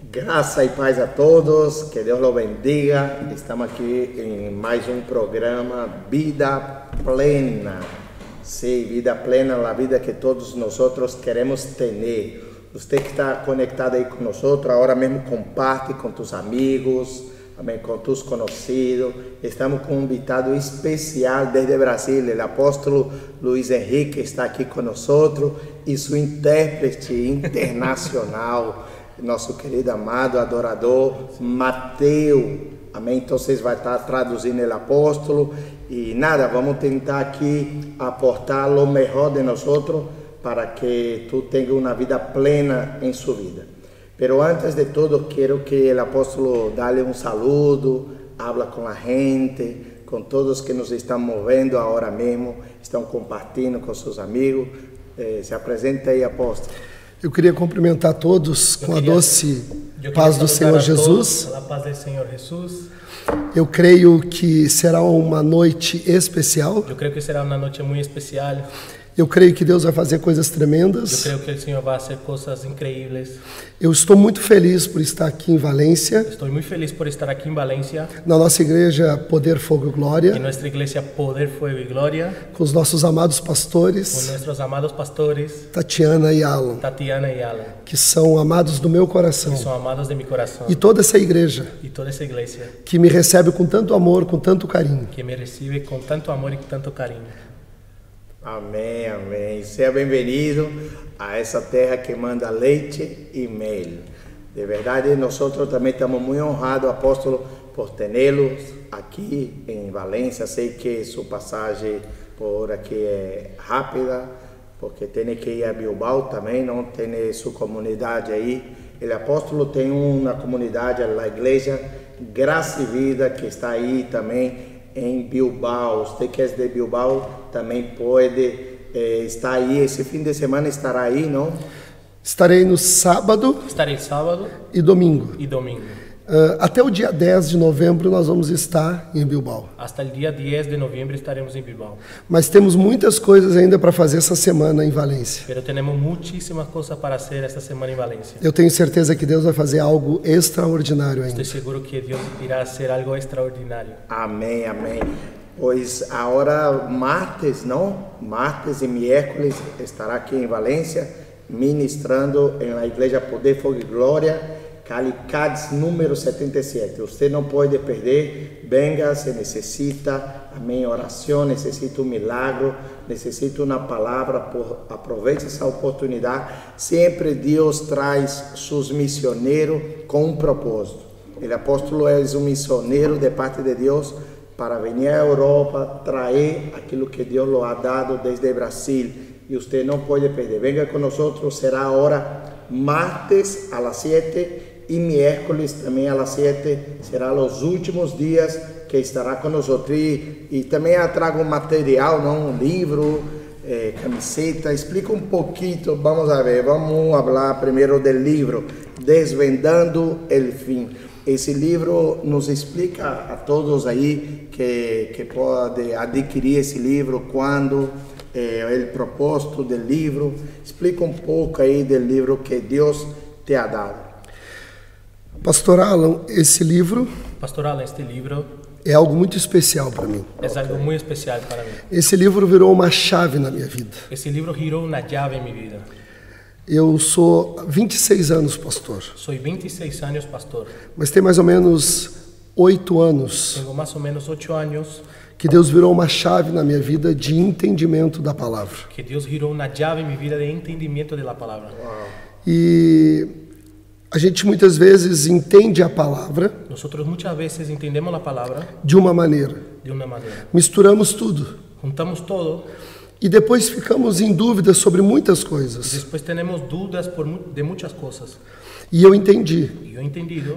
Graça e paz a todos, que Deus los bendiga. Estamos aqui em mais um programa Vida Plena. Sim, vida plena, a vida que todos nós queremos ter. Você que está conectado aí nós, agora mesmo comparte com tus amigos, amém, com tus conhecidos. Estamos com um invitado especial desde Brasil, o apóstolo Luiz Henrique está aqui conosco e seu intérprete internacional. Nosso querido amado adorador Mateus. Amém? Então vocês vai estar traduzindo o apóstolo e nada, vamos tentar aqui aportar o melhor de nós para que tu tenha uma vida plena em sua vida. Pero antes de todo, quero que o apóstolo dale um saludo, habla com a gente, com todos que nos estão movendo agora mesmo, estão compartilhando com seus amigos. Eh, se apresenta aí, apóstolo. Eu queria cumprimentar todos com a doce paz do Senhor Jesus. paz do Senhor Jesus. Eu creio que será uma noite especial. Eu creio que será uma noite muito especial. Eu creio que Deus vai fazer coisas tremendas. Eu creio que o Senhor vai fazer coisas incríveis. Eu estou muito feliz por estar aqui em Valência. Estou muito feliz por estar aqui em Valência. Na nossa igreja Poder, Fogo e Glória. Em nossa igreja Poder, Fogo e Glória. Com os nossos amados pastores. Com nossos amados pastores. Tatiana e Alan. Tatiana e Alan. Que são amados do meu coração. Que são amados de meu coração. E toda essa igreja. E toda essa igreja. Que me recebe com tanto amor, com tanto carinho. Que me recebe com tanto amor e com tanto carinho. Amém, amém. Seja bem-vindo a essa terra que manda leite e mel. De verdade, nós também estamos muito honrados, apóstolo, por tê-los aqui em Valência. Sei que sua passagem por aqui é rápida, porque tem que ir a Bilbao também, não tem sua comunidade aí. O apóstolo tem uma comunidade, a igreja Graça e Vida, que está aí também em Bilbao. Você que é de Bilbao também pode eh, estar aí. Esse fim de semana estará aí, não? Estarei no sábado. Estarei sábado. E domingo. E domingo. Uh, até o dia 10 de novembro nós vamos estar em Bilbao. Até o dia 10 de novembro estaremos em Bilbao. Mas temos muitas coisas ainda para fazer essa semana em Valência. Pero temos muitíssimas coisas para fazer esta semana em Valência. Eu tenho certeza que Deus vai fazer algo extraordinário ainda. Estou seguro que Deus irá fazer algo extraordinário. Amém, amém. Pois agora martes, não? Martes e miércoles estará aqui em Valência ministrando na Igreja Poder, Fogo e Glória Calicades número 77. Você não pode perder. Venga, se necessita, amém, oração, necessita um milagre, necessita uma palavra, por, aproveite essa oportunidade. Sempre Deus traz seus missioneiros com um propósito. O apóstolo é um missioneiro de parte de Deus para vir à Europa, trazer aquilo que Deus lhe ha dado desde Brasil. E você não pode perder. Venga com nós, será agora martes a las 7 y miércoles también a las 7 será los últimos días que estará con nosotros. Y, y también trago material, ¿no? un livro, eh, camiseta. Explica um pouquinho, vamos a ver, vamos falar primeiro do livro, Desvendando el Fim. Esse livro nos explica a todos aí que, que pode adquirir esse livro, quando, é o propósito do livro. Explica um pouco aí do livro que Deus te ha dado. Pastor Alan, esse livro. Pastor Alan, este livro. É algo muito especial para mim. É algo muito especial para mim. Esse livro virou uma chave na minha vida. Esse livro girou uma chave em minha vida. Eu sou 26 anos pastor. Sou 26 anos pastor. Mas tem mais ou menos oito anos. Tenho mais ou menos oito anos. Que Deus virou uma chave na minha vida de entendimento da palavra. Que Deus virou uma chave em minha vida de entendimento da palavra. E a gente muitas vezes entende a palavra. Nós muitas vezes entendemos a palavra de uma maneira. De uma maneira. Misturamos tudo. Juntamos todo. E depois ficamos em dúvida sobre muitas coisas. Depois temos dúvidas de muitas coisas. E eu entendi. Eu.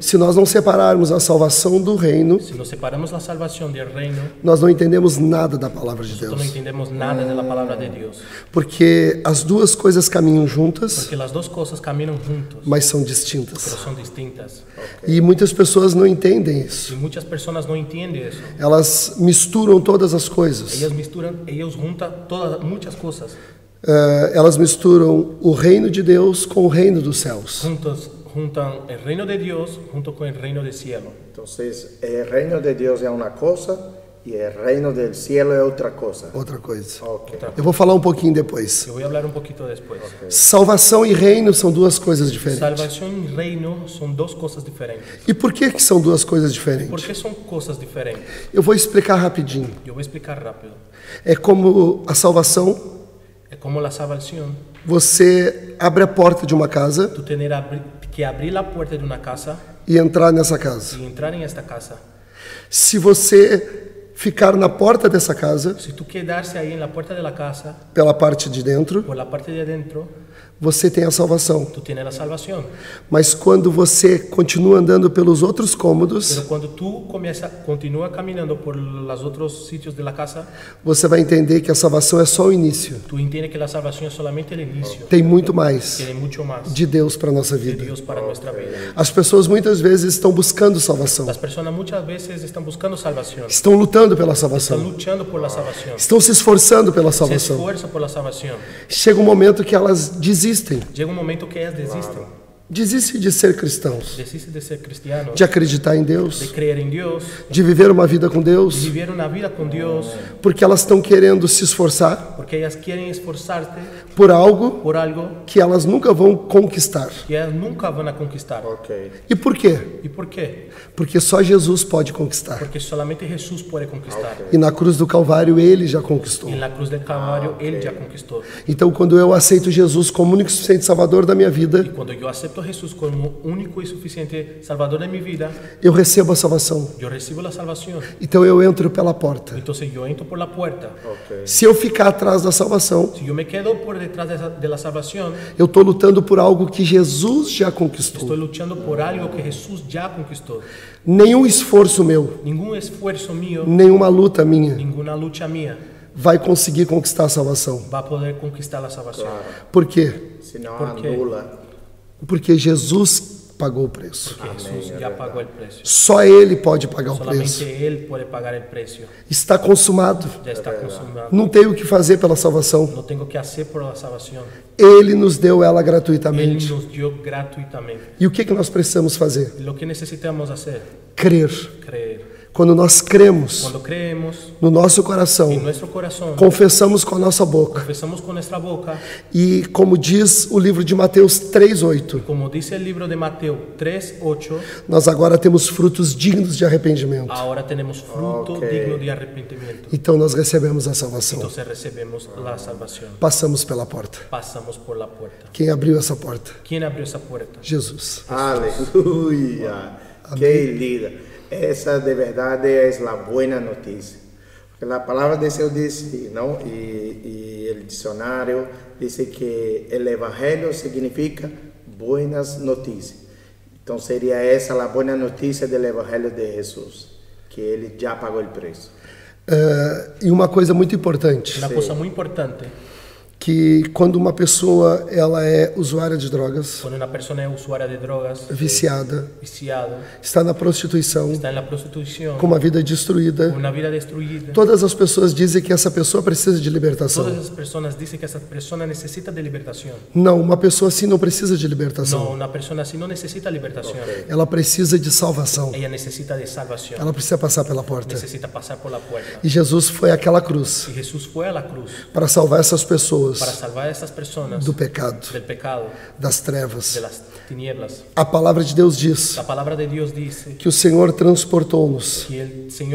Se nós não separarmos a salvação do reino, se nós separamos a salvação do reino, nós não entendemos nada da palavra de Deus. Não entendemos nada da palavra de Deus. Porque as duas coisas caminham juntas. Porque as duas coisas caminham juntos. Mas são distintas. São distintas. Okay. E muitas pessoas não entendem isso. E muitas pessoas não entendem isso. Elas misturam todas as coisas. Elas misturam, elas juntam todas muitas coisas. Uh, elas misturam o reino de Deus com o reino dos céus. Juntos juntan el reino de Dios junto con el reino del cielo. Entonces, el reino de Dios es una cosa y el reino del cielo es otra cosa. Outra coisa. Ok. Eu vou falar um pouquinho depois. Yo voy a hablar un poquito después. Salvação e reino são duas coisas diferentes. Salvación y reino son dos cosas diferentes. E por que, que são duas coisas ¿Por diferentes? qué son cosas diferentes? Eu vou explicar rapidinho. Yo voy a explicar rápido. É como a salvação, Es como la salvación. você abre a porta de uma casa Tú tener abri- que abrir la puerta de una casa e entrar nessa casa. y entrar en esta casa. Se você ficar na porta dessa casa, Si tú quedarse la puerta de la casa, pela parte de dentro, por la parte de adentro, você tem a salvação. tú tienes la salvación. Mas quando você continua andando pelos outros cômodos, Pero cuando tú comienza, continúa caminando por los otros sitios de la casa, você vai entender que a salvação é só o início. tú entiendes que la salvación es solamente el inicio. Tem muito mais Tiene mucho más de Deus para nossa de vida. Dios para nuestra vida. As pessoas muitas vezes estão buscando salvação, Las personas muchas veces están buscando salvación, estão lutando pela salvação, luchando por la salvación, estão se esforçando pela se salvação. esfuerzan por la salvación. Chega um momento que elas desistem, Llega un momento que ellas desisten, desistem de ser cristãos, desisten de ser cristianos, de acreditar em de Deus, creer en Dios, de viver uma vida com de Deus, vivir una vida con Dios, porque elas estão querendo se esforçar porque ellas quieren esforzarte por algo por algo que elas nunca vão conquistar. que ellas nunca a conquistar. Ok. E por quê? ¿Y por qué? Porque só Jesus pode conquistar. Porque solamente Jesús puede conquistar. E na cruz do Calvário ele já conquistou. Y en la cruz del Calvario Él ya conquistó. Então, quando eu aceito Jesus como único e suficiente Salvador da minha vida, Y cuando yo acepto a Jesús como único y suficiente Salvador de mi vida, eu recebo a salvação. yo recibo la salvación. Então, eu entro pela porta. Entonces yo entro por la puerta. Ok. Se eu ficar atrás da salvação, Si yo me quedo por detrás la salvación, eu estou lutando por algo que Jesus já conquistou. estoy luchando por algo que Jesús ya conquistó. Nenhum esforço meu, Ningún esfuerzo mío, nenhuma luta minha ninguna lucha mía vai conseguir conquistar a salvação. va a poder conquistar la salvación. Por quê? Senão Por quê? anula. Porque Jesus pagou o preço. Porque Jesús ya pagó el precio. Só Ele pode pagar o preço. Él puede pagar el precio. Está consumado. Ya está consumado. Não tem o que fazer pela salvação. No tengo que hacer por la salvación. Ele nos deu ela gratuitamente. nos dio gratuitamente. E o que, que nós precisamos fazer? Lo que necesitamos hacer, Crer. creer. Quando nós cremos Cuando creemos no nosso coração, nuestro corazón, confessamos com a nossa boca. confesamos con nuestra boca, E como diz o livro de Mateus 3:8, como dice el libro de Mateo 3:8, nós agora temos frutos dignos de arrependimento. ahora tenemos fruto Ok. digno de arrepentimiento. Então nós recebemos a salvação. Entonces recibimos la salvación. Passamos pela porta. Pasamos por la puerta. Quem abriu essa porta? ¿Quién abrió esa puerta? Jesus. Aleluya. Qué linda. Esa de verdad es la buena noticia. Porque la palabra de Dios dice, ¿no? Y, y el diccionario dice que el evangelio significa buenas noticias. Entonces sería esa la buena noticia del evangelio de Jesús, que él ya pagó el precio. Eh, e uma coisa muito importante, Una cosa muy importante, que quando uma pessoa ela é usuária de drogas, cuando una persona es usuaria de drogas, viciada, viciado, está na prostituição, está en la prostitución, com uma vida destruída, una vida destruida, todas as pessoas dizem que essa pessoa precisa de libertação. todas esas personas dicen que esa persona necesita de liberación. Não, uma pessoa assim não precisa de libertação. No, una persona así no necesita liberación. Ela precisa de salvação. Ella necesita de salvación. Ela precisa passar pela porta. Necesita pasar por la puerta. E Jesus foi àquela cruz Jesús fue a la cruz para salvar essas pessoas para salvar a esas personas do pecado, pecado, das trevas. A palavra de Deus diz de Dios dice que o Senhor transportou-nos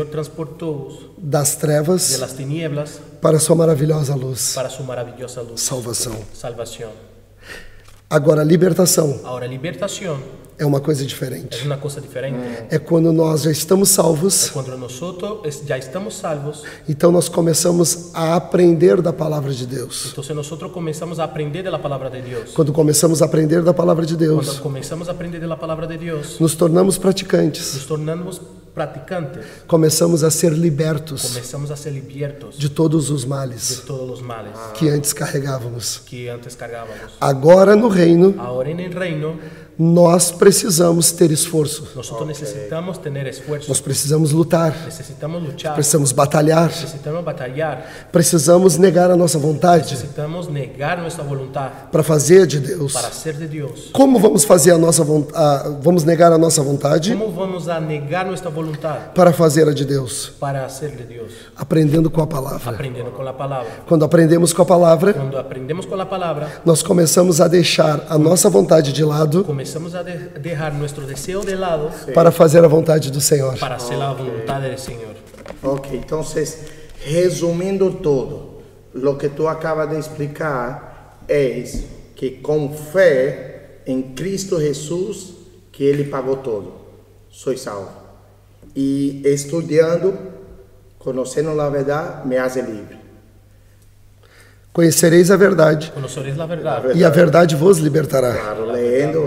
transportó das trevas para sua maravilhosa luz, para su maravillosa luz. salvação. Salvación. Agora, libertação Ahora, libertación é uma coisa diferente. es una cosa diferente. É quando nós já estamos salvos, Cuando nosotros es- ya estamos salvos, então nós começamos a aprender da palavra de Deus. entonces nosotros comenzamos a aprender de la palabra de Dios. Quando começamos a aprender da palavra de Deus, comenzamos a aprender de la palabra de Dios, nos tornamos praticantes, nos tornamos practicantes, começamos a ser libertos comenzamos a ser libertos de todos os de males todos los males que antes carregávamos. que antes cargábamos. Agora no reino, Ahora en el reino nós precisamos ter esforço. Nosotros necesitamos tener esfuerzo. Nós precisamos lutar, Necesitamos luchar. precisamos batalhar, Necesitamos batallar. precisamos negar a nossa vontade negar nuestra voluntad para fazer a de Deus. para ser de Dios. Como vamos fazer a nossa vontade? Vamos negar a nossa vontade ¿Cómo vamos a negar nuestra voluntad para fazer a de Deus? para ser de Dios? Aprendendo com a palavra. Aprendiendo con la palabra. Quando aprendemos com a palavra, Cuando aprendemos con la palabra, nós começamos a deixar a nossa vontade de lado comenzamos a de- dejar nuestro deseo de lado para fazer a vontade do Senhor. para hacer la voluntad del Señor. Ok, entonces, resumindo todo, lo que tú acabas de explicar es que con fe en Cristo Jesús, que Ele pagou todo, soy salvo. Y estudiando, conociendo la verdad, me hace libre. Conhecereis a verdade, Conoceréis la verdad. e a verdade vos libertará. Claro,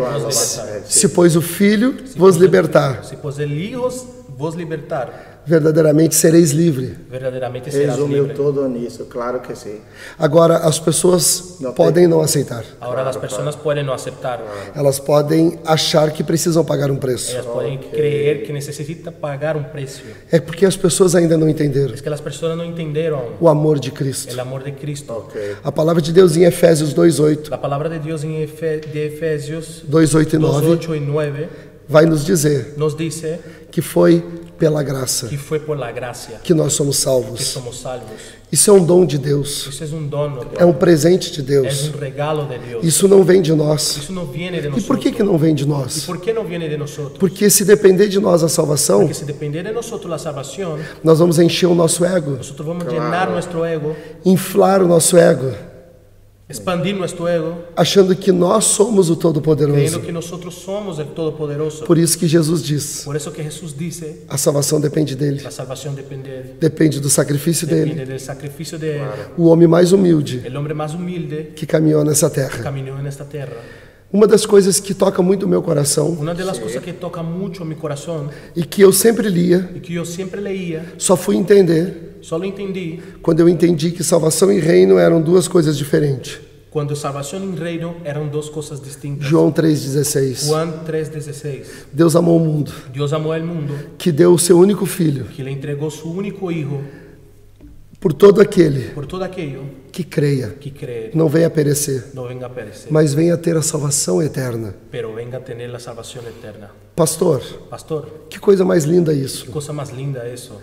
a- libertará. Se, pois, o Filho vos libertar, Si pues el Hijo vos libertar, verdadeiramente sereis livre. verdaderamente serás resumiu libre. tudo nisso, claro que sim. Agora, as pessoas Não podem tem- não aceitar. Ahora las personas pueden no aceptar. Elas podem achar que precisam pagar um preço. Ellas pueden creer que necesita pagar un precio. É porque as pessoas ainda não entenderam Es que las personas no entendieron o amor de Cristo. el amor de Cristo. Ok. A palavra de Deus em Efésios 2:8, La palabra de Dios en Efe- de Efesios 2:8 e 2, 9 8 y 9 vai nos dizer nos dice que foi pela graça que fue por la gracia que nós somos que salvos. somos salvos. Isso é um dom de Deus, Eso es un dono, é um presente de Deus. un regalo de Dios. Isso não vem de nós. Eso no viene de E nosotros. por que que não vem de ¿Y nós? por qué no viene de nosotros? Porque se depender de nós a salvação, Porque si depender de nosotros la salvación, nós vamos encher o nosso ego, nosotros vamos a llenar nuestro ego, inflar o nosso ego, expandir nuestro ego, achando que nós somos o Todo-Poderoso. creyendo que nosotros somos el Todopoderoso. Por isso que Jesus diz: Por eso que Jesús dice, a salvação depende dele, la salvación depende depende do sacrifício dele. depende del sacrificio de él. O homem mais humilde El hombre más humilde que caminhou nessa terra. caminó en esta tierra. Uma das coisas que toca muito o meu coração Una de las cosas que toca mucho mi corazón e que eu sempre lia, y que siempre leía, só fui entender solo entendí quando eu entendi que salvação e reino eram duas coisas diferentes. cuando salvación y reino eran dos cosas distintas. João 3,16. Juan 3:16. Deus amou o mundo, Dios amó al mundo, que deu o seu único filho que le entregó su único hijo por todo aquele por todo aquello que creia, que cree, não venha a perecer, no venga a perecer, mas venha a ter a salvação eterna. pero venga a tener la salvación eterna. Pastor, Pastor, que coisa mais linda isso. qué cosa más linda eso.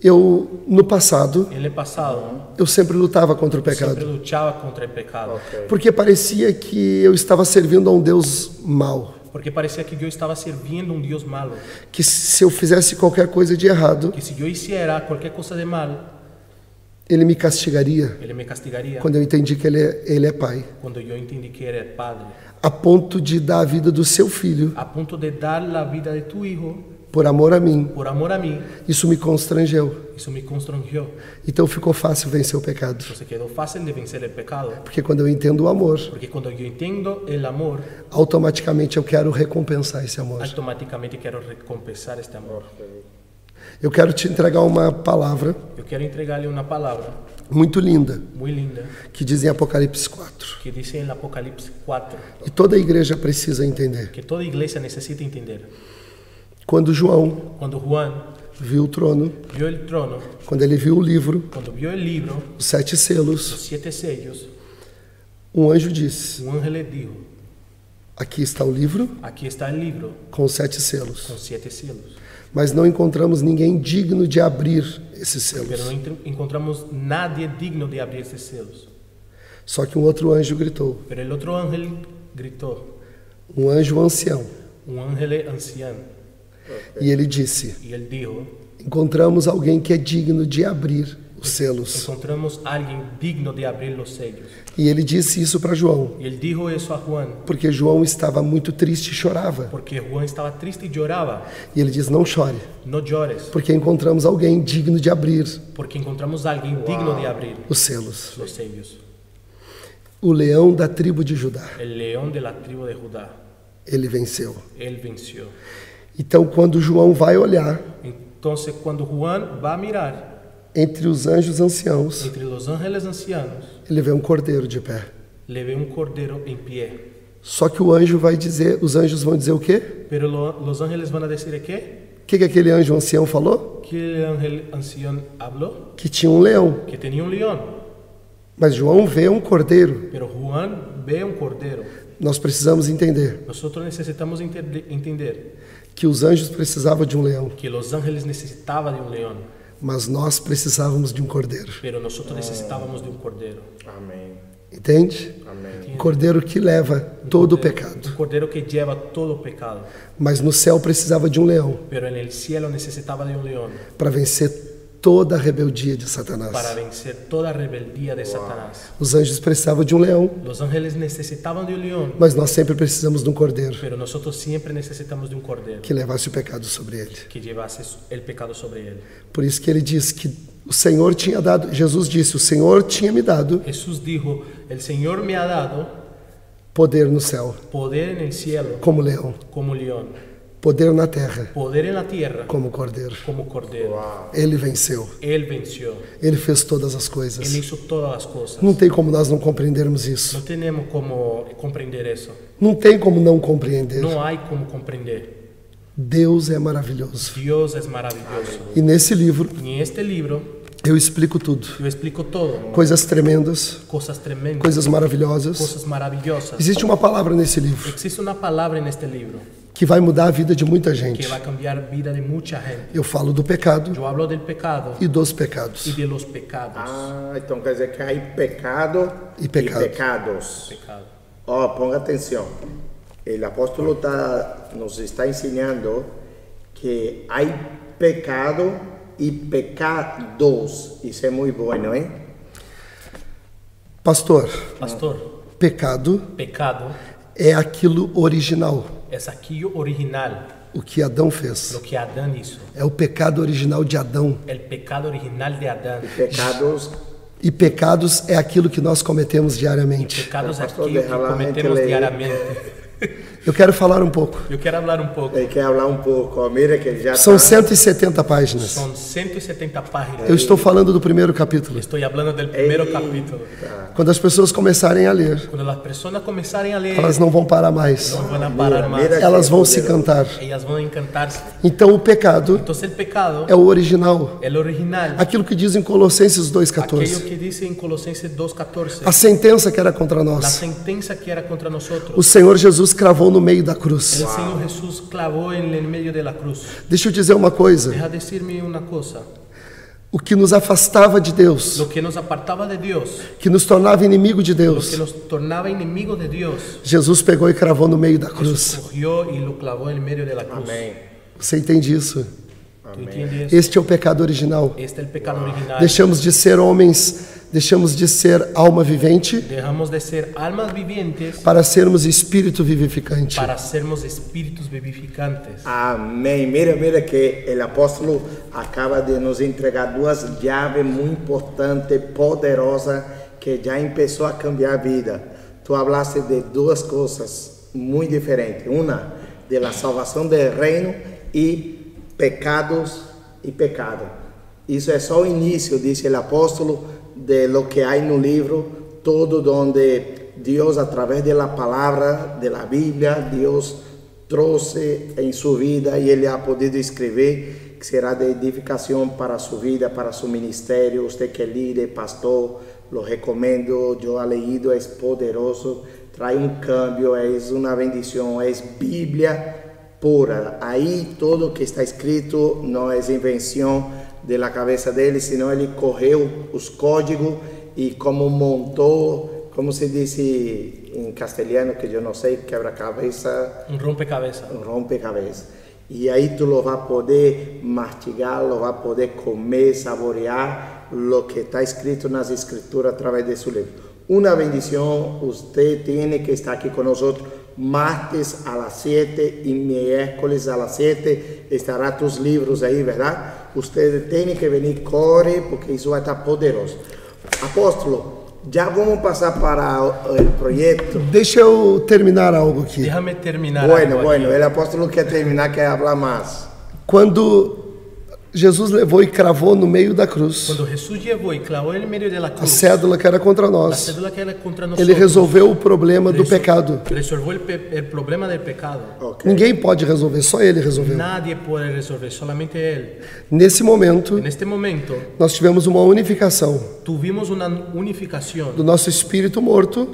Eu, no passado, En el pasado eu sempre lutava contra o pecado, luchaba contra el pecado, porque parecia que eu estava servindo a um Deus mau, porque parecía que yo estaba sirviendo a un Dios malo, que se eu fizesse qualquer coisa de errado, que si yo hiciera cualquier cosa de mal, ele me castigaria. Él me castigaría Quando eu entendi que ele é, ele é pai, cuando yo entendí que era el Padre, a ponto de dar a vida do seu filho a punto de dar la vida de tu hijo por amor a mim, por amor a mí, isso me constrangeu. eso me constrangió. Então ficou fácil vencer o pecado, Entonces quedó fácil de vencer el pecado, porque quando eu entendo o amor, porque cuando yo entiendo el amor, automaticamente eu quero recompensar esse amor. automáticamente quiero recompensar este amor. Eu quero te entregar uma palavra Yo quiero entregarle una palabra muito linda muy linda que diz em Apocalipse 4. que dice en Apocalipsis 4 E toda a igreja precisa entender. que toda iglesia necesita entender. Quando João Cuando Juan viu o trono, vio el trono, quando ele viu o livro, cuando vio el libro, os sete selos, los siete sellos, um anjo disse: un ángel le dijo, Aqui está o livro aquí está el libro com os sete selos. con siete selos. Mas não encontramos ninguém digno de abrir esses selos. entra- encontramos nadie digno de abrir estos selos. Só que um outro anjo gritou, Pero el otro ángel gritó, um anjo ancião, un ángel anciano, e ele disse: Encontramos alguém que é digno de abrir os selos. encontramos a alguien digno de abrir los sellos. E ele disse isso para João, él dijo eso a Juan, porque João estava muito triste e chorava. porque Juan estaba triste y lloraba. E ele diz: Não chore, No llores, porque encontramos alguém digno de abrir porque encontramos a alguien digno de abrir os selos. los sellos. O leão da tribo de Judá, El león de la tribu de Judá, ele venceu. él venció. Então, quando João vai olhar Entonces, cuando Juan va a mirar entre os anjos anciãos, entre los ángeles ancianos, ele vê um cordeiro de pé. le ve un cordero en pie. Só que o anjo vai dizer, os anjos vão dizer o quê? Pero lo- los ángeles van a decir qué? O que, que aquele anjo ancião falou? Que el ángel anciano habló Que tinha um leão. que tenía un león, Mas João vê um cordeiro. pero Juan ve un cordero. Nós precisamos entender necesitamos ente- entender que os anjos precisavam de um leão, que los ángeles necesitaban de un león, mas nós precisávamos de um cordeiro. pero nosotros necesitábamos de un cordero. Amém. Entende? Amém. Um cordeiro que leva todo o pecado. Un cordero que lleva todo o pecado. Mas no céu precisava de um leão Pero en el cielo necesitaba de un león para vencer toda a rebeldia de Satanás. para vencer toda rebeldía de Satanás. Os anjos precisavam de um leão, Los ángeles necesitaban de un león, mas nós sempre precisamos de um cordeiro pero nosotros siempre necesitamos de un cordero que levasse o pecado sobre ele. que llevase el pecado sobre él. Por isso que ele diz que o Senhor tinha dado, Jesus disse: O Senhor tinha me dado Jesús dijo, el Señor me ha dado poder no céu, poder en el cielo como leão, como león, poder na terra, poder en la tierra como cordeiro. como cordero. Ele venceu, Él venció, ele fez todas as coisas. hizo todas las cosas. Não tem como nós não compreendermos isso. No tenemos como comprender eso. Não tem como não compreender. No hay como comprender. Deus é maravilhoso. Dios es maravilloso. E nesse livro Y en este libro eu explico tudo. yo explico todo, Coisas tremendas, cosas tremendas, coisas maravilhosas. cosas maravillosas. Existe uma palavra nesse livro Existe una palabra en este libro que vai mudar a vida de muita que gente. va a cambiar vida de mucha gente. Eu falo do pecado Yo hablo del pecado e dos pecados. de los pecados. Ah, então quer dizer que há pecado E pecado. pecados. Pecado. Ó, ponga atenção. O apóstolo tá, nos está ensinando que há pecado e pecados. Isso é muito bom, não é? Pastor, Pastor, pecado pecado é aquilo original, es aquello original, o que Adão fez. lo que Adán hizo. É o pecado original de Adão. El pecado original de Adán. Pecados. E pecados é aquilo que nós cometemos diariamente. Pecados es Pastor, aquello que cometemos leer. diariamente. Eu quero falar um pouco. Yo quiero hablar un poco. Ele quer falar um pouco. Mira que ele já São tá- 170 páginas. Son 170 páginas. Eu estou falando do primeiro capítulo. Estoy hablando del primer Eita. capítulo. Quando as pessoas começarem a ler, Cuando las personas comenzaren a leer, elas não vão parar mais. van a parar mira. Elas vão se cantar. Ellas van a encantarse. Então o pecado Entonces el pecado, é o original. el original, Aquilo que diz em Colossenses aquello 2,14. que dice en Colosenses 2.14, A sentença que era contra nós. sentencia que era contra nosotros. O Senhor Jesus cravou no meio da cruz. El clavó en el medio de la cruz. Deixa eu dizer uma coisa. Deja decirme una cosa. O que nos afastava de Deus, Lo que nos apartaba de Dios, que nos tornava inimigo de lo que Deus, nos tornaba enemigos de Dios, Jesus pegou e cravou no meio da cruz. cogió y lo el medio de la cruz. Amém. Você entende isso? ¿Tú entiendes? Este é o pecado original. Este es el pecado original. Deixamos de ser homens, deixamos de ser alma vivente Dejamos de ser almas vivientes para sermos espírito vivificante. para sermos espíritus vivificantes. Amém. Mira, mira que o apóstolo acaba de nos entregar duas chaves muito importantes, poderosas, que já começou a cambiar a vida. Tu hablaste de duas coisas muito diferentes. Uma, de la salvação do reino e pecados e pecado. Isso é só o início, disse o apóstolo, de lo que há no livro, todo donde Deus, através da palavra, da Bíblia, Deus trouxe em sua vida e ele ha podido escrever que será de edificação para a sua vida, para seu ministério. Você que é líder, pastor, lo recomendo. Eu he leído, é poderoso, traz um cambio, é uma bendição, é Bíblia pura. Aí todo que está escrito não é invenção de la cabeça dele, senão ele correu os códigos e como montou, como se disse em castelhano, que eu não sei, quebra-cabeça, Un rompecabezas. um rompecabezas. E aí tu lo vai poder mastigar, lo vai poder comer, saborear lo que está escrito nas escrituras através de seu livro. Uma bendição, você tem que estar aqui conosco martes a las 7 y miércoles a las 7 estará tus livros aí, verdade? Ustedes têm que venir, corre, porque isso vai estar poderoso. Apóstolo, já vamos passar para o o projeto. Deixa eu terminar algo aqui. Déjame terminar. Bueno, algo bueno, aquí. el apóstolo quer terminar, quer falar mais. Quando Jesus levou e cravou no meio da cruz a cédula que era contra nós. cédula que era contra nosotros, Ele resolveu o problema do pecado. Ninguém pode resolver, só ele resolveu. Nadie puede resolver, solamente Él. Nesse momento, nós tivemos uma unificação do nosso espírito morto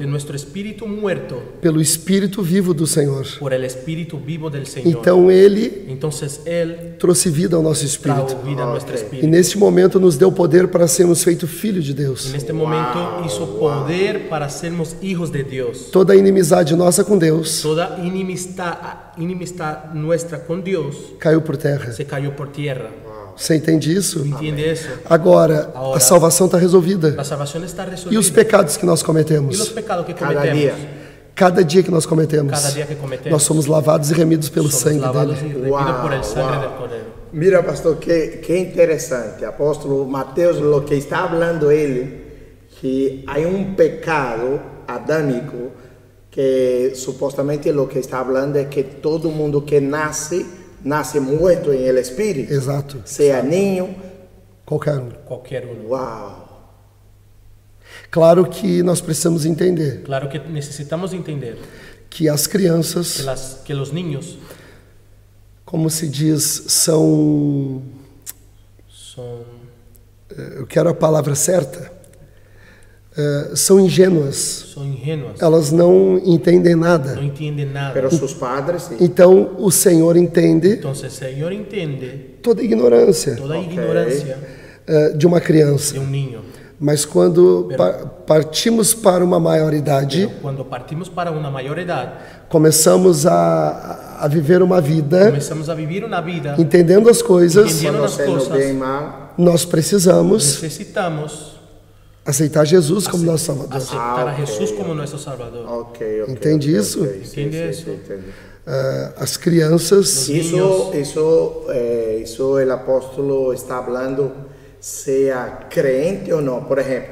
pelo espírito vivo do Senhor. por el espíritu vivo del Señor. Então ele trouxe vida ao nosso espírito. A Ok. E neste momento nos deu poder para sermos feitos filhos de Deus. En este momento hizo poder para sermos hijos de Dios. Toda a inimizade nossa com Deus Toda inimistad, inimistad nuestra con Dios caiu por terra. se cayó por tierra. Você entende isso? ¿Entiende eso? Agora, a Ahora- salvação está resolvida. La salvación está E resolvida. os pecados que nós Y los cometemos? pecados que Cada cometemos, dia. Cada dia que nós cometemos, cada día que cometemos, nós somos lavados e remidos pelo somos sangue dele. Wow, por el sangre wow. Mira, pastor, que, que interessante. Apóstolo Mateus, lo que está hablando ele, que há um pecado adâmico que supostamente lo que está hablando é que todo mundo que nasce, nasce muerto em el espírito. Exato. Seja ninho. Qualquer um. Cualquier uno. Uau! Claro que nós precisamos entender Claro que necesitamos entender que as que, crianças, las, que los niños como se diz, são. son, Eu quero a palavra certa. eh, são ingênuas. son ingenuas, Elas não entendem nada. entienden nada. Pero sus padres, sim. Então o Senhor entende Entonces el Señor entiende toda ignorância toda Ok. ignorancia eh, de uma criança. de un niño. Mas quando pa- partimos para uma maioridade, Pero cuando partimos para una mayor edad, começamos a, a viver uma vida comenzamos a vivir una vida, entendendo as coisas, Entendendo. As coisas. bem mal. nós precisamos necesitamos aceitar Jesus como nosso Salvador. aceptar Ah, a ok. Jesús como nuestro Salvador. Ok, ok. Entende ok, isso? ok. Sim, Entende sim, isso? sim, entendi. Eh, as crianças, Isso, isso, eh, isso o apóstolo está falando, seja crente ou não. Por exemplo,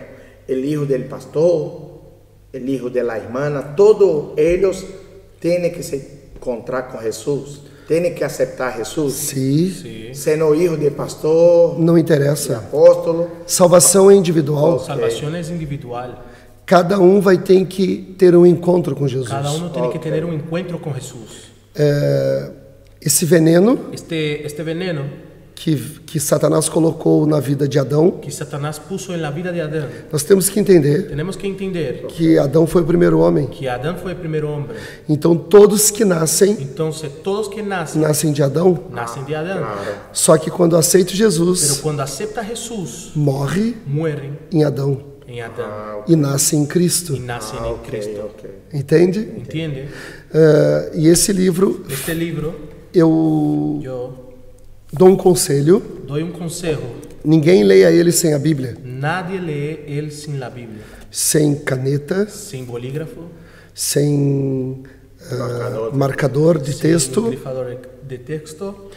o hijo del pastor, o hijo de la hermana, todos eles têm que se encontrar com Jesus, têm que aceitar Jesus. se Sí. Sendo hijo de pastor, não interessa. apóstolo, Salvação é individual. Salvación es individual. Cada um vai ter que ter um encontro com Jesus. Cada uno tiene que Ok. tener un encuentro con Jesús. Eh, esse veneno Este, este veneno que, que Satanás colocou na vida de Adão, que Satanás puso en la vida de Adán, nós temos que entender tenemos que entender que Adão foi o primeiro homem. que Adán fue el primer hombre. Então todos que nascem, Entonces, todos que nacen, nascem de Adão. nacen de claro. Só que quando aceita Pero Jesus, cuando acepta a Jesús, morre mueren em Adão en Adán e nasce em Cristo. y nacen Ah, en ok, Cristo. ok. Entende? ¿Entiende? Eh, e esse livro Este libro, eu yo dou um conselho: doy un consejo. ninguém leia ele sem a Bíblia, Nadie lee él sin la Biblia, sem caneta, sin bolígrafo, sem eh, Marcador. marcador de sin texto, grifador de texto,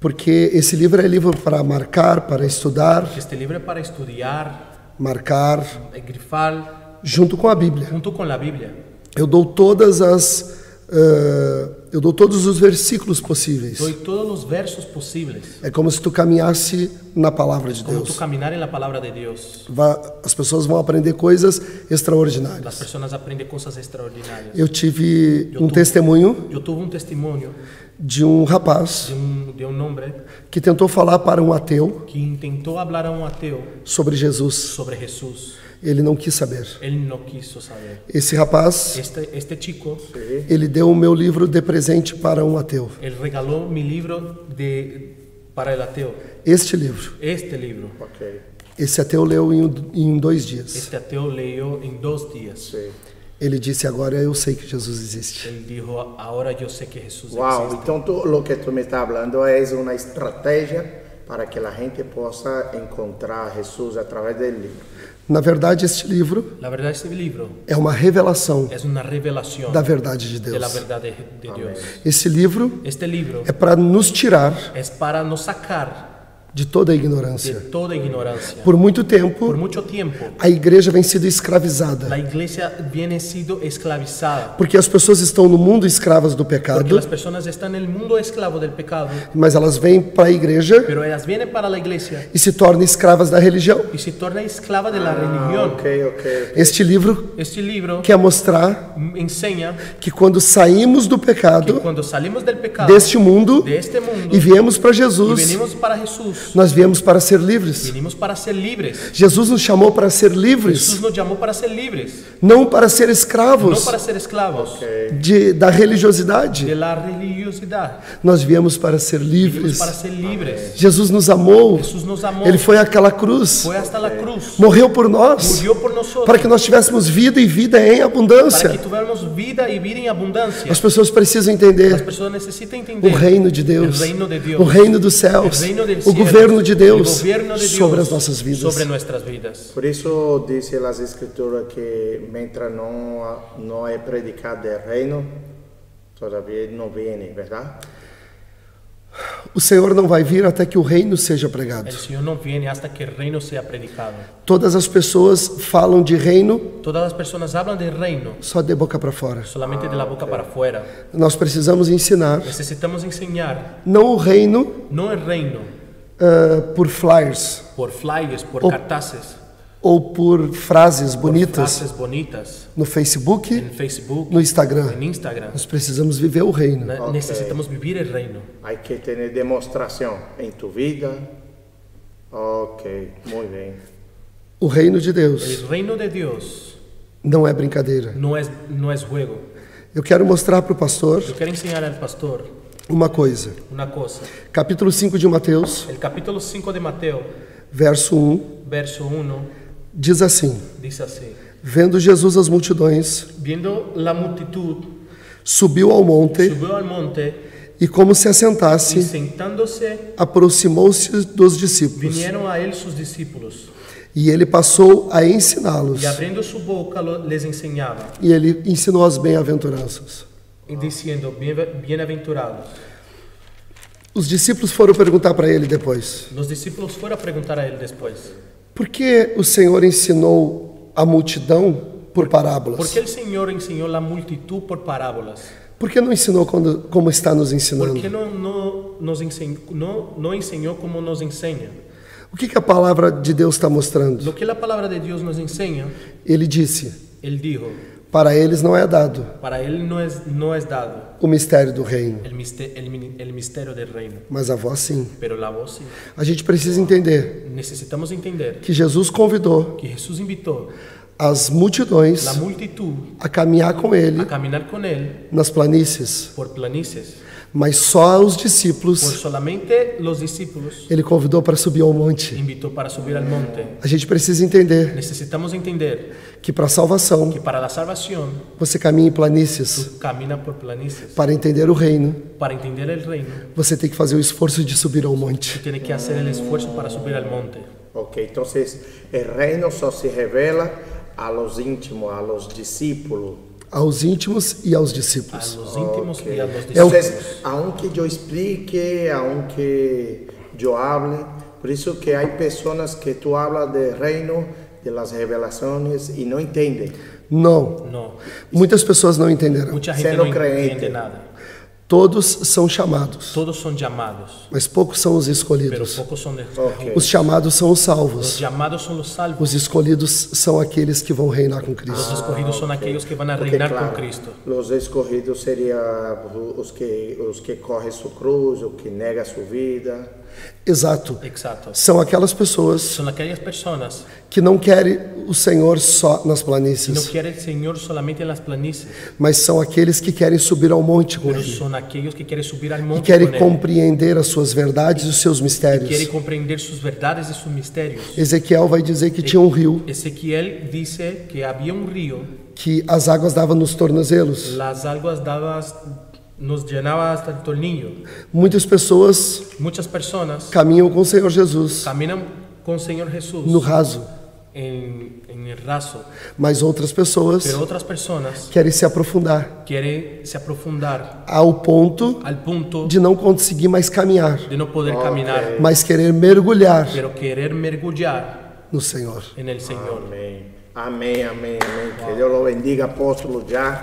porque esse livro é livro para marcar, para estudar, que este libro es para estudiar, marcar, eh, grifar, junto com a Bíblia. junto con la Biblia. Eu dou todas as eh, eu dou todos os versículos possíveis. Doy todos los versos posibles, É como se tu caminhasse na palavra de como tú Deus. caminar en la palabra de Dios. Va- As pessoas vão aprender coisas Las extraordinárias. personas aprenden cosas extraordinarias. Eu tive Eu um testemunho Yo tuve un testimonio de um rapaz de un, de hombre que tentou falar para um ateu que intentó hablar a un ateo sobre Jesus. sobre Jesús. Ele não quis saber. Él no quiso saber. Esse rapaz, Este, este chico, ele deu o meu livro de presente para um ateu. él regaló mi libro de, para el ateo. Este livro. Este libro. Ok, Esse ateu leu em, em dois dias. Este ateo leyó en dos días. sim. Ele disse: Agora eu sei que Jesus existe. Él dijo, ahora yo sé que Jesús Uau, existe. então tu, lo que tu me está hablando é uma estratégia para que a gente possa encontrar Jesus através do livro. Na verdade, este livro La verdad, este libro é uma revelação es una revelación da verdade de Deus. de, de Dios. Esse livro Este libro é para nos tirar es para nos sacar de toda a de ignorância. toda ignorancia. Por muito tempo, Por mucho tiempo, a igreja vem sido escravizada, la iglesia viene sido esclavizada. porque as pessoas estão no mundo escravas do Porque pecado, las personas están en el mundo esclavo del pecado, mas elas vêm para a igreja pero ellas vienen para la iglesia e se tornam escravas da religião. y se tornan esclavas de la religión. Ok, ok. Este livro Este libro quer mostrar enseña que quando saímos do que pecado cuando salimos del pecado, deste mundo de este mundo, e viemos para Jesus, venimos para Jesús, nós viemos para ser livres. venimos para ser libres. Jesus nos chamou para ser livres, nos llamó para ser libres, não para ser escravos para ser esclavos de, da religiosidade. de la religiosidad. Nós viemos para ser livres. para ser libres. Jesus nos amou, Jesús nos amó, ele foi àquela cruz, fue hasta la cruz, morreu por nós, murió por nosotros, para que nós tivéssemos vida e vida em para que abundância. tuviéramos vida y vida en abundancia. As pessoas precisam entender personas necesitan o entender reino de Deus, el reino de Dios, o reino dos céus, el reino o cielo, governo de Deus gobierno de Dios sobre as nossas vidas. sobre nuestras vidas. Por isso dice las escrituras que mientras no, no é predicado el reino, todavía no viene, ¿verdad? O Senhor não vai vir até que o reino seja pregado. Todas as pessoas falam de reino Todas las personas hablan del reino só de boca para fora. solamente de la boca para afuera. Nós precisamos ensinar Necesitamos enseñar não o reino no el reino ah, por flyers por flyers, por O- cartaces, ou por frases por bonitas frases bonitas no Facebook, en Facebook, no Instagram. en Instagram. Nós precisamos viver o reino. Ne- Necesitamos vivir el reino. Hay que tener demostración en tu vida. Ok, muy bien. O reino de Deus El reino de Dios não é brincadeira. no es, no es juego. Eu quero mostrar para o pastor Yo quiero enseñar al pastor uma coisa. una cosa. Capítulo 5 de Mateus, El capítulo 5 de Mateo, verso 1, verso 1, diz assim: dice así. Vendo Jesus as multidões, Viendo la multitud, subiu ao monte subió al monte e, como se assentasse, sentándose aproximou-se dos discípulos. vinieron a él sus discípulos E ele passou a ensiná-los. y abriendo su boca les enseñaba, E ele ensinou as bem-aventuranças. "Bien- bienaventurados. Os discípulos foram perguntar para ele depois: Los discípulos fueron a preguntar a él después, Por que o Senhor ensinou a multidão por parábolas? ¿por qué el Señor enseñó la multitud por parábolas? Por que não ensinou quando, como está nos ¿Por ensinando? qué no, no, nos enseñó, no, no enseñó como nos enseña? O que, que a palavra de Deus está mostrando? Lo que la palabra de Dios nos enseña, Ele disse: Él dijo, Para eles não é dado. Para Él no es, no es dado. O mistério do reino, el, miste- el el misterio del reino, mas a vós sim. pero la voz sí. A gente precisa entender Necesitamos entender que Jesus convidou que Jesús invitó as multidões a caminhar com a ele caminar con Él nas planícies, por planicies, mas só os por discípulos solamente los discípulos ele convidou para subir ao monte. invitó para subir al monte. A gente precisa entender Necesitamos entender que para a salvação que para la salvación você caminha em planícies. tú caminas por planicies. Para entender o reino, Para entender el reino, você tem que fazer o esforço de subir ao monte. tienes que hacer el esfuerzo para subir al monte. Ok, entonces el reino só se revela a los íntimos, a los discípulos. Aos íntimos e aos A discípulos. los íntimos y a los É o- Entonces, discípulos. aunque yo explique, aunque yo hable, por eso que hay personas que tú hablas del reino, de las revelaciones y no entienden. Não. No, Muitas pessoas não entenderão. mucha Ser gente no no creyente. entiende nada. Todos são chamados, Todos son llamados, mas poucos são os pero escolhidos. pocos son Ok. escogidos. Os chamados são os salvos. llamados son los salvos. Os escolhidos são aqueles que vão reinar com Cristo. escogidos son aquellos que van a Porque, reinar claro, con Cristo. Los escogidos serían os que, os que correm su cruz, o que nega su vida. Exato. Exacto. São aquelas pessoas Son aquellas personas que não querem o Senhor só nas planícies, quieren el Señor solamente en las planicies, mas são aqueles que querem subir ao monte com pero Ele. son aquellos que quieren subir E monte querem con Él, compreender as suas verdades e os seus mistérios. comprender sus verdades y sus misterios. Ezequiel vai dizer que tinha um rio Ezequiel dice que había un río, que as águas davam nos tornozelos. las aguas dadas nos llenaba hasta el tornillo. Muitas pessoas Muchas personas caminham com o Senhor Jesus caminan con Señor Jesús no raso, en, en el raso, mas outras pessoas pero otras personas querem se aprofundar quieren se aprofundar ao ponto al punto de não conseguir mais caminhar, de no poder caminar, mas querer mergulhar pero querer mergullar no Senhor. en el Señor. Amém. Amém, amém, amém. Que Deus lo bendiga, apóstolo. Já,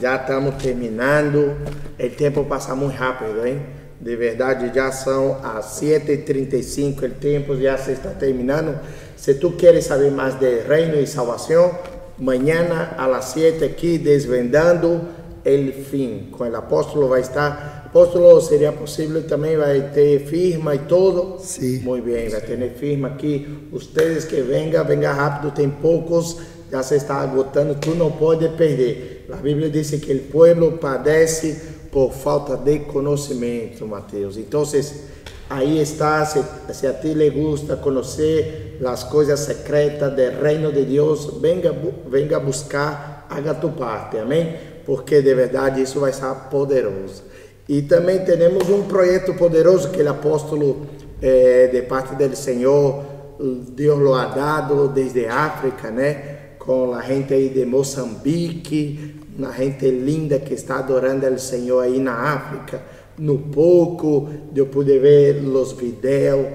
já estamos terminando. O tempo passa muito rápido, hein? De verdade, já são as 7h35, o tempo já se está terminando. Se tu queres saber mais de reino e salvação, amanhã às 7 aqui, desvendando o fim. Com o apóstolo vai estar. Apóstolo, seria possível também, vai ter firma e tudo? Sim. Muy bien, va a tener firma aquí. Ustedes que vengan, venga rápido, tem poucos, já se está agotando, tú no puedes perder. La Biblia dice que el pueblo padece por falta de conocimiento, Mateus. Entonces, ahí está, si, si a ti le gusta conocer las cosas secretas del reino de Dios, venga, venga a buscar, haga tu parte, amém? Porque de verdade isso vai ser poderoso. E também temos um projeto poderoso que o apóstolo, eh, de parte do Senhor, Deus lo ha dado desde África, né? Com a gente aí de Moçambique, uma gente linda que está adorando o Senhor aí na África. No pouco, eu pude ver os vídeos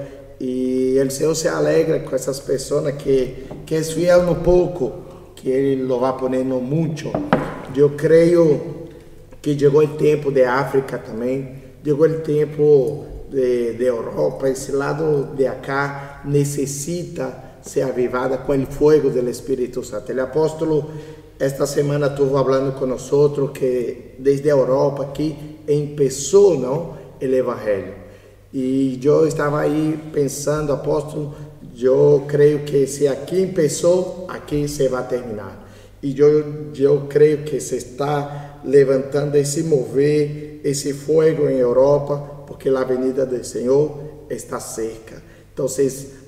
e o Senhor se alegra com essas pessoas que, que é fiel no pouco, que Ele lo vai poner no muito. Eu creio que chegou o tempo de África também, chegou o tempo de, de Europa, esse lado de acá necessita ser avivada com o fogo do Espírito Santo. O apóstolo esta semana estuvo falando nós que desde a Europa aqui começou não o evangelho. E eu estava aí pensando, apóstolo, eu creio que se aqui começou, aqui se vai terminar. E eu, eu creio que se está levantando esse mover, esse fogo em Europa, porque a venida do Senhor está cerca. Então,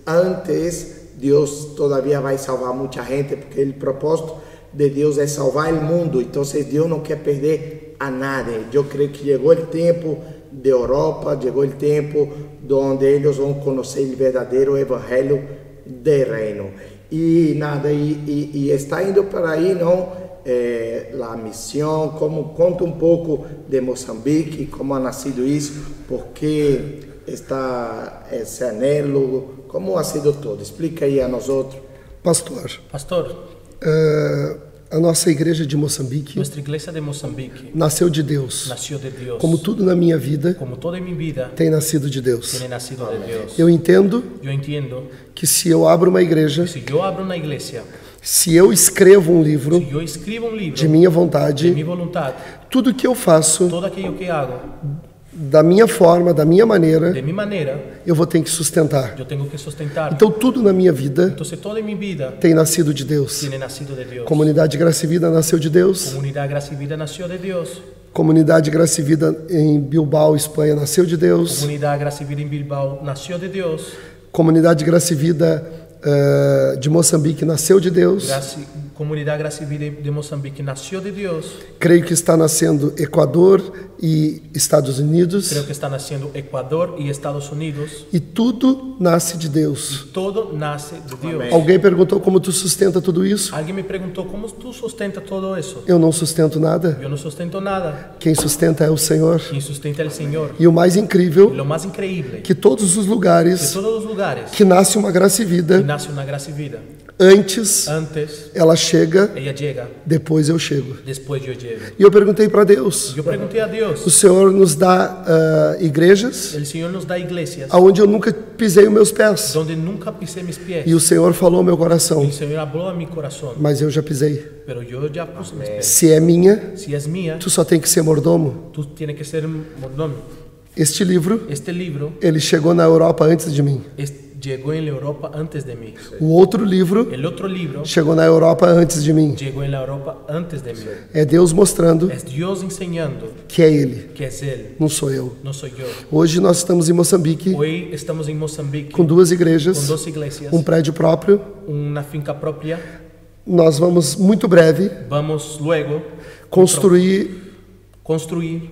antes, Deus todavia vai salvar muita gente, porque o propósito de Deus é salvar o mundo. Então, Deus não quer perder a nada. Eu creio que chegou o tempo de Europa, chegou o tempo onde eles vão conhecer o verdadeiro evangelho do reino. E nada, e, está indo para aí, não? É, a missão, como conta um pouco de Moçambique, como ha nascido isso, porque está esse anelo, como ha sido todo. Explica aí a nós outros. Pastor, Pastor, eh, a nossa igreja de Moçambique nuestra iglesia de Moçambique nasceu de Deus. nació de Dios. Como tudo na minha vida Como toda en mi vida tem nascido de Deus. tiene nacido de Dios. Eu entendo Yo entiendo que se eu abro uma igreja, si yo abro una iglesia, se eu escrevo um livro si yo escribo un libro de minha de mi vontade, tudo que eu faço todo aquello que hago da minha forma, da minha maneira, de mi manera, eu vou ter que sustentar. yo tengo que sustentar. Então tudo na minha vida Entonces toda en mi vida tem nascido de Deus. tiene nacido de Dios. Comunidade Graça e Vida nasceu de Deus. Comunidad Gracia y Vida nació de Dios. Comunidade Graça e Vida em Bilbao, Espanha, nasceu de Deus. Comunidad Gracia y Vida en Bilbao nació de Dios. Comunidade Graça e Vida eh, de Moçambique nasceu de Deus. Gracia- Comunidad Gracia y Vida de Moçambique nació de Dios. Creio que está nascendo Equador e Estados Unidos. Creo que está naciendo Ecuador y Estados Unidos. E tudo nasce de Deus. Todo nace de Dios. Alguém perguntou como tu sustenta tudo isso? Alguien me preguntó, ¿cómo tú sustentas todo eso? Eu não sustento nada. Yo no sustento nada. Quem sustenta é o Senhor. Quien sustenta el Señor. E o mais incrível, lo más increíble, que todos os de lugares todos los lugares que nasce uma graça e que vida, nace una gracia y vida. Antes Antes ela chega, ella llega, depois eu chego. después yo llego. E eu perguntei para Deus: Yo pregunté a o Dios, Senhor nos dá ah, igrejas el Señor nos da iglesias aonde eu nunca pisei os meus pés. donde nunca pisé mis pies. E o Senhor falou ao meu coração: El Señor habló a mi corazón, Mas eu já pisei. pero pies. Se é minha, Si es mía, tu só tem que ser mordomo. tienes que ser mordomo. Este livro, Este libro ele chegou na Europa antes de mim. es- en la Europa antes de mí. O outro livro El otro libro chegou na Europa antes de mim. en la Europa antes de mí. É Deus mostrando Es Dios enseñando que é Ele, que es Él, não sou eu. no soy yo. Hoje nós estamos em Moçambique Hoy estamos en Mozambique com duas igrejas, dos iglesias, um prédio próprio. una finca propia. Nós vamos muito breve Vamos luego construir construir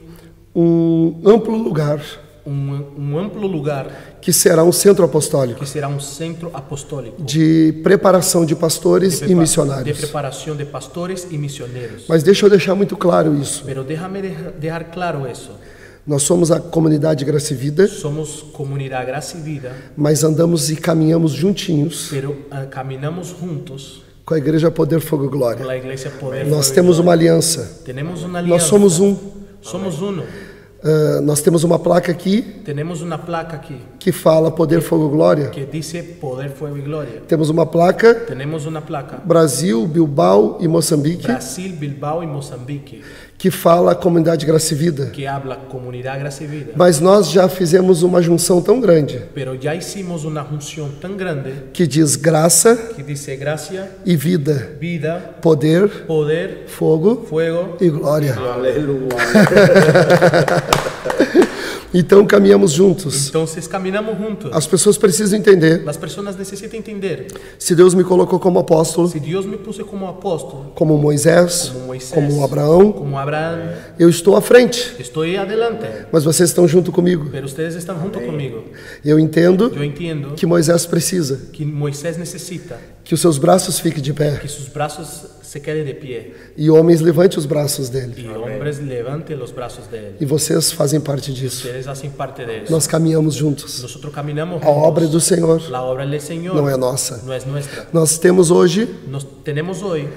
um amplo lugar um, um amplo lugar que será um centro apostólico que será um centro apostólico de preparação de pastores de, e prepa- de missionários. preparação de pastores e missioneros. Mas deixa eu deixar muito claro isso. Pero déjame deja- dejar claro eso. Nós somos a comunidade Graça e Vida, Somos comunidad Gracia y Vida, mas andamos e caminhamos juntinhos pero ah, caminamos juntos com a Igreja Poder Fogo e Glória. Poder. Nós Fuego y temos uma Gloria. aliança. Tenemos una Nós somos um. Somos uno. Ah, nós temos uma placa aqui Tenemos una placa aquí que fala Poder Fogo e Glória. que dice Poder, Fuego y Gloria. Temos uma placa Tenemos una placa Brasil, Bilbao e Moçambique Brasil, Bilbao y Mozambique que fala Comunidade Graça e Vida. que habla Comunidad Gracia y Vida. Mas nós já fizemos uma junção tão grande Pero ya hicimos una junción tan grande que diz graça que dice gracia, e vida, vida, poder, poder, fogo fuego. e glória. Aleluia. Então caminhamos juntos. Entonces caminamos juntos. As pessoas precisam entender: Las personas necesitan entender, se Deus me colocou como apóstolo, si Dios me puso como apóstol, como Moisés, como Moisés, como Abraão, como Abraham, eu estou à frente, estoy adelante, mas vocês estão junto comigo. pero ustedes están junto conmigo. Eu entendo Yo entiendo que Moisés precisa que Moisés necesita que os seus braços fiquem de pé que sus brazos se queden de pie e homens levante os braços dele. y hombres levanten los brazos de él. E vocês fazem parte disso. Ustedes hacen parte de eso. Nós caminhamos juntos. Nosotros caminamos A obra juntos. do Senhor La obra del Señor não é nossa. no es nuestra. Nós temos hoje Nos, tenemos hoy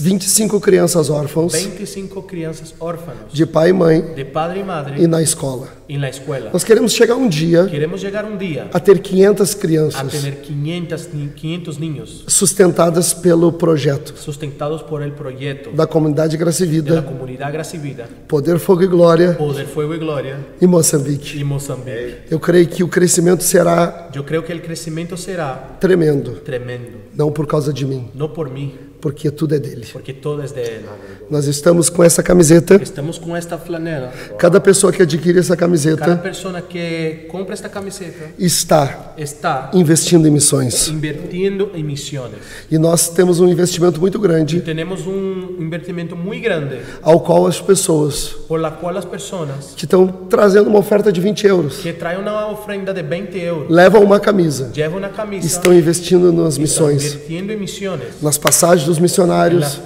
25 crianças órfãos 25 crianças órfanos de pai e mãe de padre e madre na escola. en la escuela. Nós queremos chegar um dia Queremos llegar un día a ter 500 a crianças tener 500, ni- 500 niños sustentadas pelo projeto sustentados por el proyecto da comunidade Graça e Vida, comunidad Gracia y Vida, Poder, Fogo e Glória. Poder, Fuego y Gloria. Em Moçambique. y Mozambique. Eu creio que o crescimento será Yo creo que el crecimiento será tremendo, tremendo, não por causa de mim, no por mí, porque tudo é dele. porque todo es de Él. Nós estamos com essa camiseta. Estamos con esta flanela. Cada pessoa que adquire essa Cada camiseta persona que compra esta camiseta está está investindo em missões. invirtiendo en misiones. E nós temos um investimento muito grande, tenemos un invertimento muy grande ao qual as pessoas por la cual las personas que estão trazendo uma oferta de 20 euros que traen una ofrenda de 20 euros, levam uma camisa, llevan una camisa, estão investindo nas missões, invirtiendo en misiones, nas passagens dos missionários,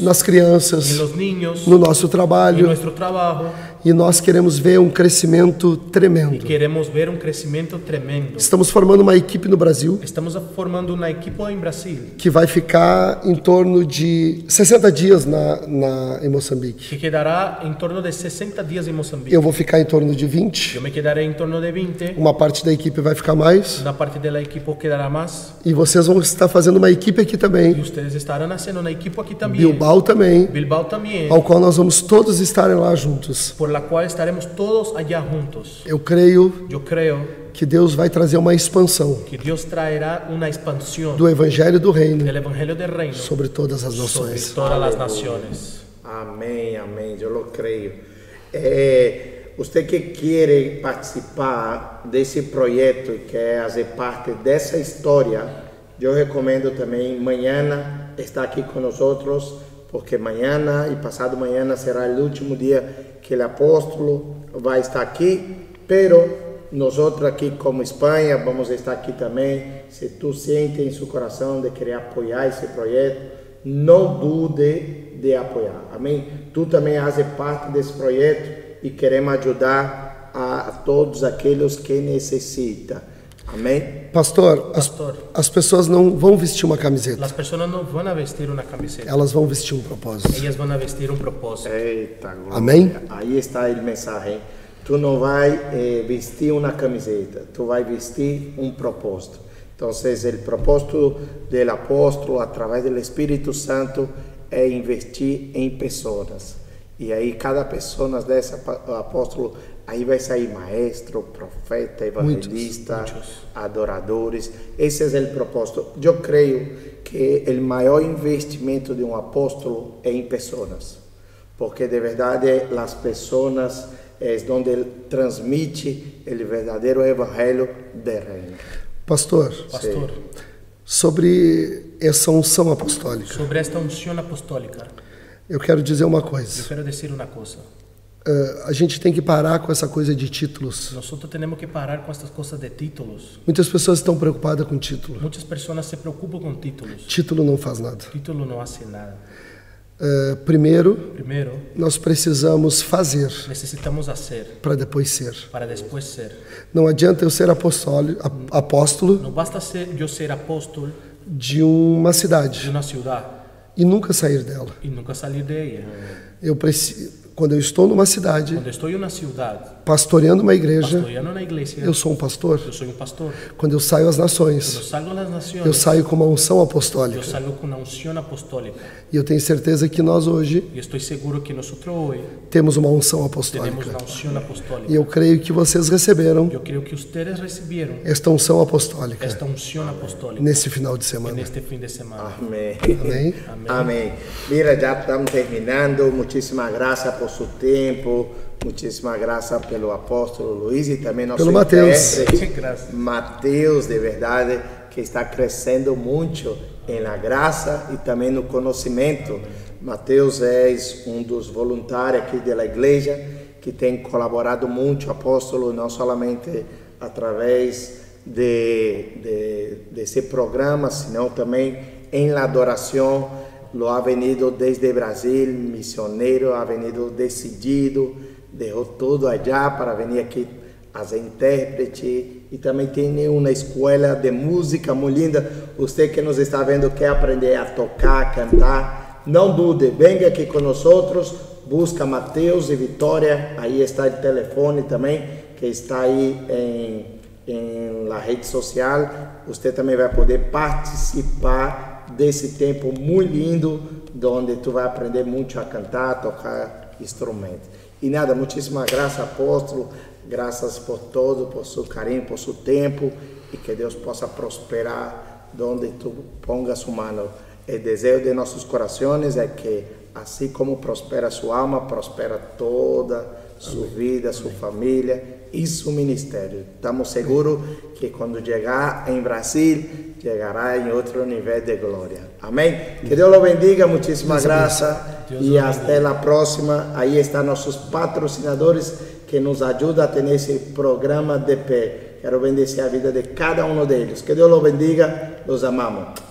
nas crianças, niños, no nosso trabalho. trabajo E nós queremos ver um crescimento tremendo. queremos ver un crecimiento tremendo. Estamos formando uma equipe no Brasil Estamos formando un equipo en Brasil que vai ficar em torno de 60 dias na, na, em Moçambique. que quedará en torno de 60 días en Mozambique. Eu vou ficar em torno de 20. Yo me quedaré en torno de 20, Uma parte da equipe vai ficar mais. una parte del equipo quedará más E vocês vão estar fazendo uma equipe aqui y também. ustedes estarán haciendo un equipo aquí también. Bilbao também. Bilbao también, Ao qual nós vamos todos estarem lá juntos. por la cual estaremos todos allá juntos. Eu creio Yo creo que Deus vai trazer uma expansão que Dios traerá una expansión do Evangelho do Reino del Evangelio del Reino sobre todas as sobre nações. todas las naciones. Amém, amém, eu lo creio. É, você que quer participar desse projeto e quer fazer parte dessa história, eu recomendo também amanhã estar aqui com nós porque amanhã e passado amanhã será o último dia que o apóstolo vai estar aqui, pero nós aqui como Espanha vamos estar aqui também. Se tu sente em seu coração de querer apoiar esse projeto, não dude de apoiar. Amém? Tu também fazes parte desse projeto e queremos ajudar a todos aqueles que necessitam. Amém? Pastor, as, Pastor. as pessoas não vão vestir uma camiseta. Las personas no van a vestir una camiseta, Elas vão vestir um propósito. ellas van a vestir un propósito. Eita, glória. Amém? Aí está o mensagem. Tu não vai eh, vestir uma camiseta, tu vai vestir um propósito. Então, o propósito do apóstolo, através do Espírito Santo, é investir em pessoas. E aí, cada pessoa dessa apóstolo, aí vai sair maestro, profeta, evangelista, adoradores. Esse é o propósito. Eu creio que o maior investimento de um apóstolo é em pessoas porque de verdade as pessoas é onde ele transmite o verdadeiro evangelho do reino. Pastor, Pastor, sobre essa unção apostólica, sobre esta unción apostólica, eu quero dizer uma coisa. quiero decir una cosa. Eh, a gente tem que parar com essa coisa de títulos. Nosotros tenemos que parar con estas cosas de títulos. Muitas pessoas estão preocupadas com título. Muchas personas se preocupan con títulos. Título não faz nada. Título no hace nada. Eh, primeiro, Primero, nós precisamos fazer necesitamos hacer para depois ser. para después ser. Não adianta eu ser apóstolo, ap- apóstolo No basta ser, yo ser apóstol de uma de cidade una ciudad e nunca sair dela. y nunca salir de ella. Eu preciso, quando eu estou numa cidade Cuando estoy en una ciudad, pastoreando uma igreja, pastoreando una iglesia, eu sou um pastor. yo soy un pastor. Quando eu saio às nações, salgo a las eu naciones, saio com uma unção apostólica. salgo con una unción apostólica. E eu tenho certeza que nós hoje Y estoy seguro que nosotros hoy temos uma unção apostólica. una unción E apostólica. eu creio que vocês receberam Yo creo que ustedes recibieron esta unção apostólica esta unción apostólica nesse final de semana. este fin de semana. Amém. Amém? Amém. Mira, já estamos terminando. Muitíssimas graças por seu tempo. Muitíssimas graças pelo apóstolo Luiz e também nosso Pelo Mateus. Mateus, de verdade, que está crescendo muito em la graça e também no conhecimento. Mateus é um dos voluntários aqui da igreja que tem colaborado muito, apóstolo, não somente através de, de, desse programa, senão também em la adoração. Lo ha venido desde Brasil, missioneiro, ha venido decidido, deixou tudo allá para vir aqui as intérprete e também tem uma escola de música muito linda. Você que nos está vendo quer aprender a tocar, cantar, não dude, venha aqui conosco, busca Mateus e Vitória, aí está o telefone também, que está aí em, em la rede social. Você também vai poder participar desse tempo muito lindo, onde tu vai aprender muito a cantar, a tocar instrumentos. E nada, muitíssimas graças, apóstolo. Graças por todo, por seu carinho, por seu tempo e que Deus possa prosperar onde tu pongas sua mão. O desejo de nossos corações é que, assim como prospera sua alma, prospera toda sua vida, sua família e seu ministério. Estamos seguros que quando chegar em Brasil, chegará em outro nível de glória. Amém? Que Deus lo bendiga, muitíssimas graças e até a próxima. Aí estão nossos patrocinadores que nos ajuda a ter esse programa de pé. Quero bendizer a vida de cada um deles. Que Deus los bendiga. Los amamos.